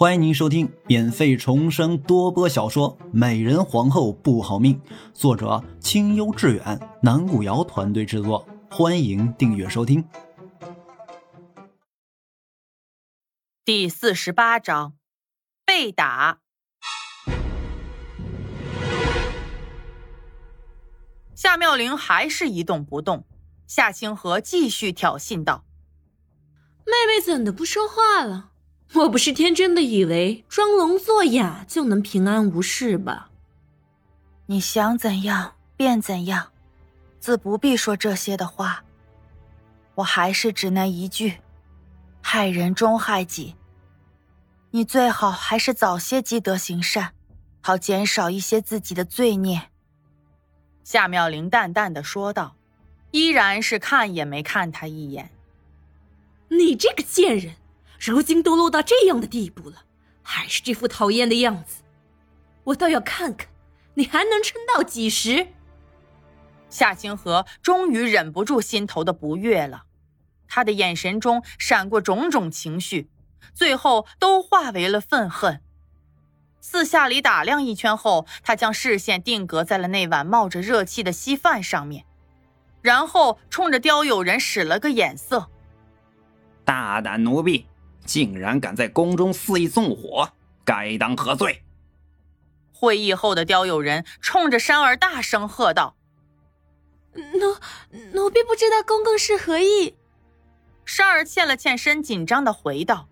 欢迎您收听免费重生多播小说《美人皇后不好命》，作者清幽致远，南古瑶团队制作。欢迎订阅收听。第四十八章，被打。夏妙玲还是一动不动，夏清河继续挑衅道：“妹妹怎的不说话了？”我不是天真的以为装聋作哑就能平安无事吧？你想怎样便怎样，自不必说这些的话。我还是只那一句：害人终害己。你最好还是早些积德行善，好减少一些自己的罪孽。夏妙玲淡淡的说道，依然是看也没看他一眼。你这个贱人！如今都落到这样的地步了，还是这副讨厌的样子，我倒要看看你还能撑到几时。夏清河终于忍不住心头的不悦了，他的眼神中闪过种种情绪，最后都化为了愤恨。四下里打量一圈后，他将视线定格在了那碗冒着热气的稀饭上面，然后冲着刁友人使了个眼色：“大胆奴婢！”竟然敢在宫中肆意纵火，该当何罪？会议后的刁友人冲着山儿大声喝道：“奴奴婢不知道公公是何意。”山儿欠了欠身，紧张的回道：“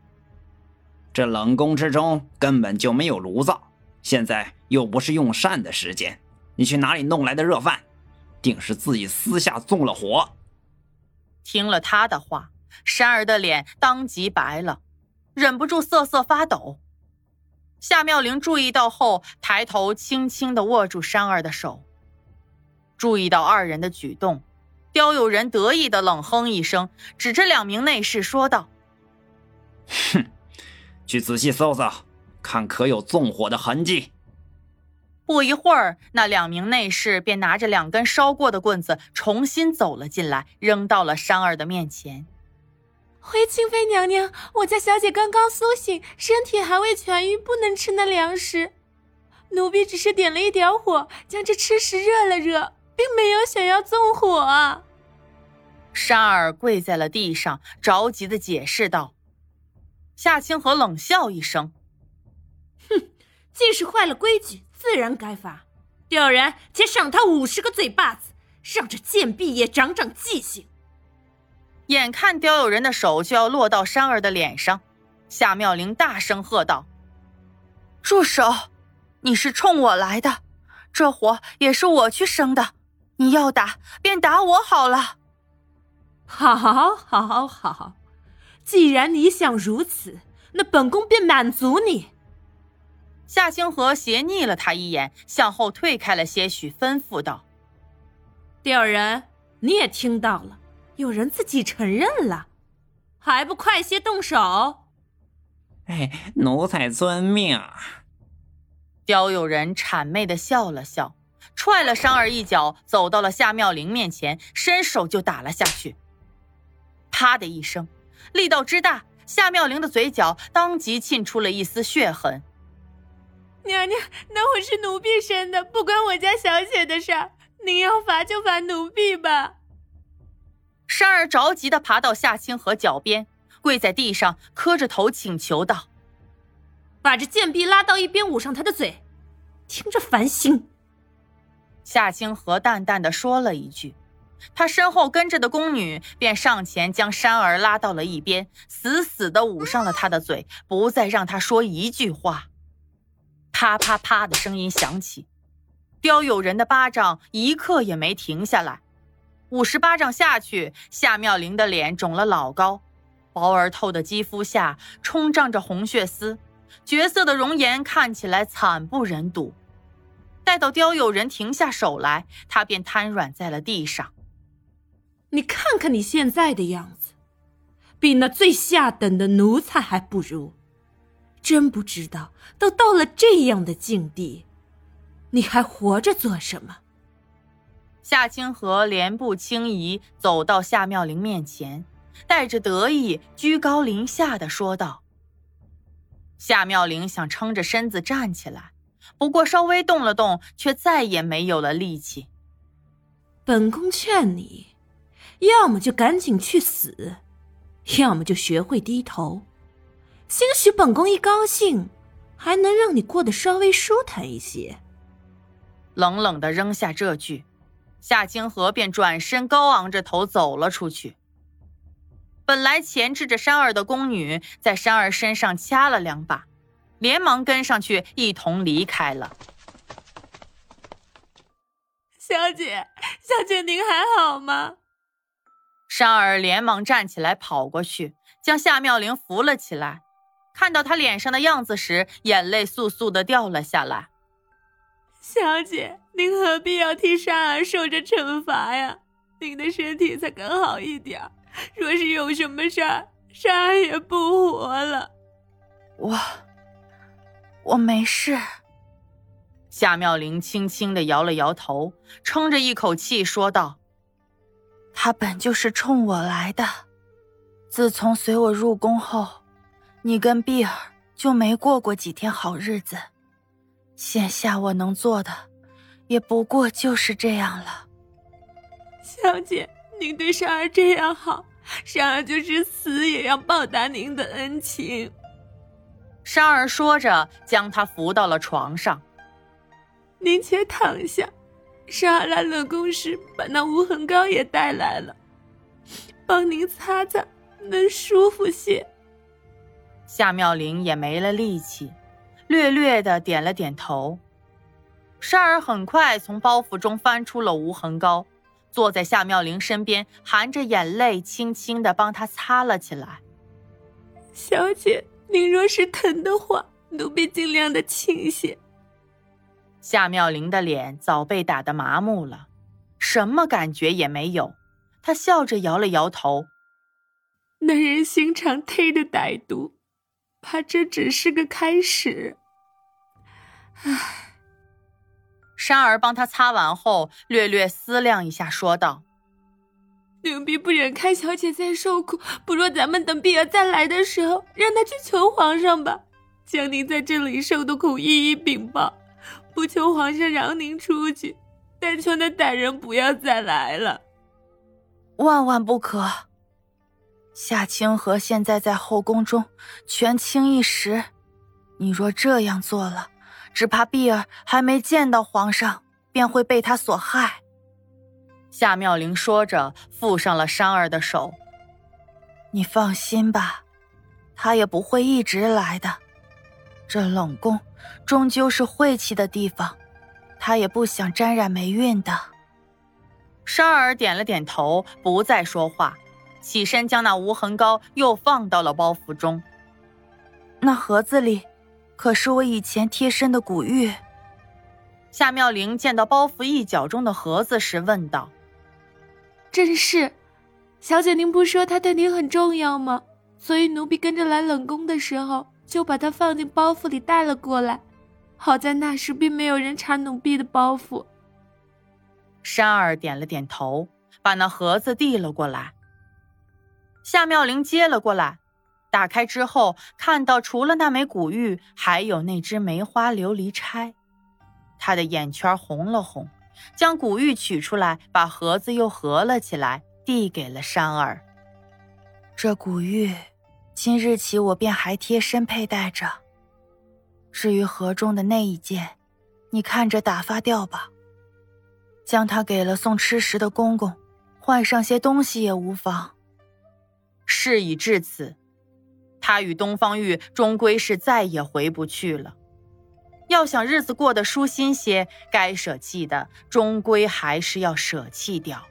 这冷宫之中根本就没有炉灶，现在又不是用膳的时间，你去哪里弄来的热饭？定是自己私下纵了火。”听了他的话，山儿的脸当即白了。忍不住瑟瑟发抖，夏妙玲注意到后，抬头轻轻的握住山儿的手。注意到二人的举动，刁有人得意的冷哼一声，指着两名内侍说道：“哼，去仔细搜搜，看可有纵火的痕迹。”不一会儿，那两名内侍便拿着两根烧过的棍子，重新走了进来，扔到了山儿的面前。回清妃娘娘，我家小姐刚刚苏醒，身体还未痊愈，不能吃那粮食。奴婢只是点了一点火，将这吃食热了热，并没有想要纵火。啊。沙儿跪在了地上，着急的解释道。夏清河冷笑一声：“哼，既是坏了规矩，自然该罚。吊人，且赏他五十个嘴巴子，让这贱婢也长长记性。”眼看刁有人的手就要落到山儿的脸上，夏妙玲大声喝道：“住手！你是冲我来的，这火也是我去生的，你要打便打我好了。”“好，好，好！既然你想如此，那本宫便满足你。”夏清河斜睨了他一眼，向后退开了些许，吩咐道：“刁人，你也听到了。”有人自己承认了，还不快些动手！哎，奴才遵命。刁有人谄媚的笑了笑，踹了商儿一脚，走到了夏妙玲面前，伸手就打了下去。啪的一声，力道之大，夏妙玲的嘴角当即沁出了一丝血痕。娘娘，那我是奴婢生的，不关我家小姐的事儿，您要罚就罚奴婢吧。山儿着急的爬到夏清河脚边，跪在地上，磕着头请求道：“把这贱婢拉到一边，捂上她的嘴，听着烦心。”夏清河淡淡的说了一句，他身后跟着的宫女便上前将山儿拉到了一边，死死的捂上了他的嘴，不再让他说一句话。啪啪啪的声音响起，刁有人的巴掌一刻也没停下来。五十巴掌下去，夏妙玲的脸肿了老高，薄而透的肌肤下冲胀着红血丝，绝色的容颜看起来惨不忍睹。待到刁有人停下手来，他便瘫软在了地上。你看看你现在的样子，比那最下等的奴才还不如。真不知道，都到了这样的境地，你还活着做什么？夏清河莲步轻移走到夏妙玲面前，带着得意，居高临下的说道：“夏妙玲想撑着身子站起来，不过稍微动了动，却再也没有了力气。本宫劝你，要么就赶紧去死，要么就学会低头。兴许本宫一高兴，还能让你过得稍微舒坦一些。冷冷的扔下这句，夏清河便转身，高昂着头走了出去。本来钳制着山儿的宫女，在山儿身上掐了两把，连忙跟上去，一同离开了。小姐，小姐，您还好吗？山儿连忙站起来，跑过去，将夏妙玲扶了起来。看到她脸上的样子时，眼泪簌簌的掉了下来。小姐，您何必要替山儿受着惩罚呀？您的身体才刚好一点。若是有什么事儿，珊儿也不活了。我，我没事。夏妙玲轻轻的摇了摇头，撑着一口气说道：“他本就是冲我来的。自从随我入宫后，你跟碧儿就没过过几天好日子。现下我能做的，也不过就是这样了。”小姐。您对珊儿这样好，珊儿就是死也要报答您的恩情。珊儿说着，将他扶到了床上。您且躺下，珊儿来冷宫时把那无痕膏也带来了，帮您擦擦，能舒服些。夏妙玲也没了力气，略略的点了点头。珊儿很快从包袱中翻出了无痕膏。坐在夏妙玲身边，含着眼泪，轻轻的帮她擦了起来。小姐，您若是疼的话，奴婢尽量的轻些。夏妙玲的脸早被打得麻木了，什么感觉也没有。她笑着摇了摇头。男人心肠忒的歹毒，怕这只是个开始。唉。珊儿帮他擦完后，略略思量一下，说道：“奴婢不忍看小姐再受苦，不若咱们等碧儿再来的时候，让她去求皇上吧，将您在这里受的苦一一禀报，不求皇上饶您出去，但求那歹人不要再来了。万万不可！夏清河现在在后宫中权倾一时，你若这样做了。”只怕碧儿还没见到皇上，便会被他所害。夏妙玲说着，附上了珊儿的手。你放心吧，他也不会一直来的。这冷宫终究是晦气的地方，他也不想沾染霉运的。珊儿点了点头，不再说话，起身将那无痕膏又放到了包袱中。那盒子里。可是我以前贴身的古玉。夏妙玲见到包袱一角中的盒子时问道：“真是，小姐，您不说他对您很重要吗？所以奴婢跟着来冷宫的时候，就把它放进包袱里带了过来。好在那时并没有人查奴婢的包袱。”山儿点了点头，把那盒子递了过来。夏妙玲接了过来。打开之后，看到除了那枚古玉，还有那只梅花琉璃钗。他的眼圈红了红，将古玉取出来，把盒子又合了起来，递给了山儿。这古玉，今日起我便还贴身佩戴着。至于盒中的那一件，你看着打发掉吧。将它给了送吃食的公公，换上些东西也无妨。事已至此。他与东方玉终归是再也回不去了。要想日子过得舒心些，该舍弃的终归还是要舍弃掉。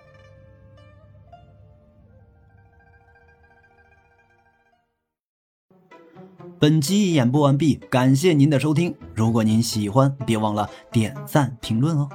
本集演播完毕，感谢您的收听。如果您喜欢，别忘了点赞评论哦。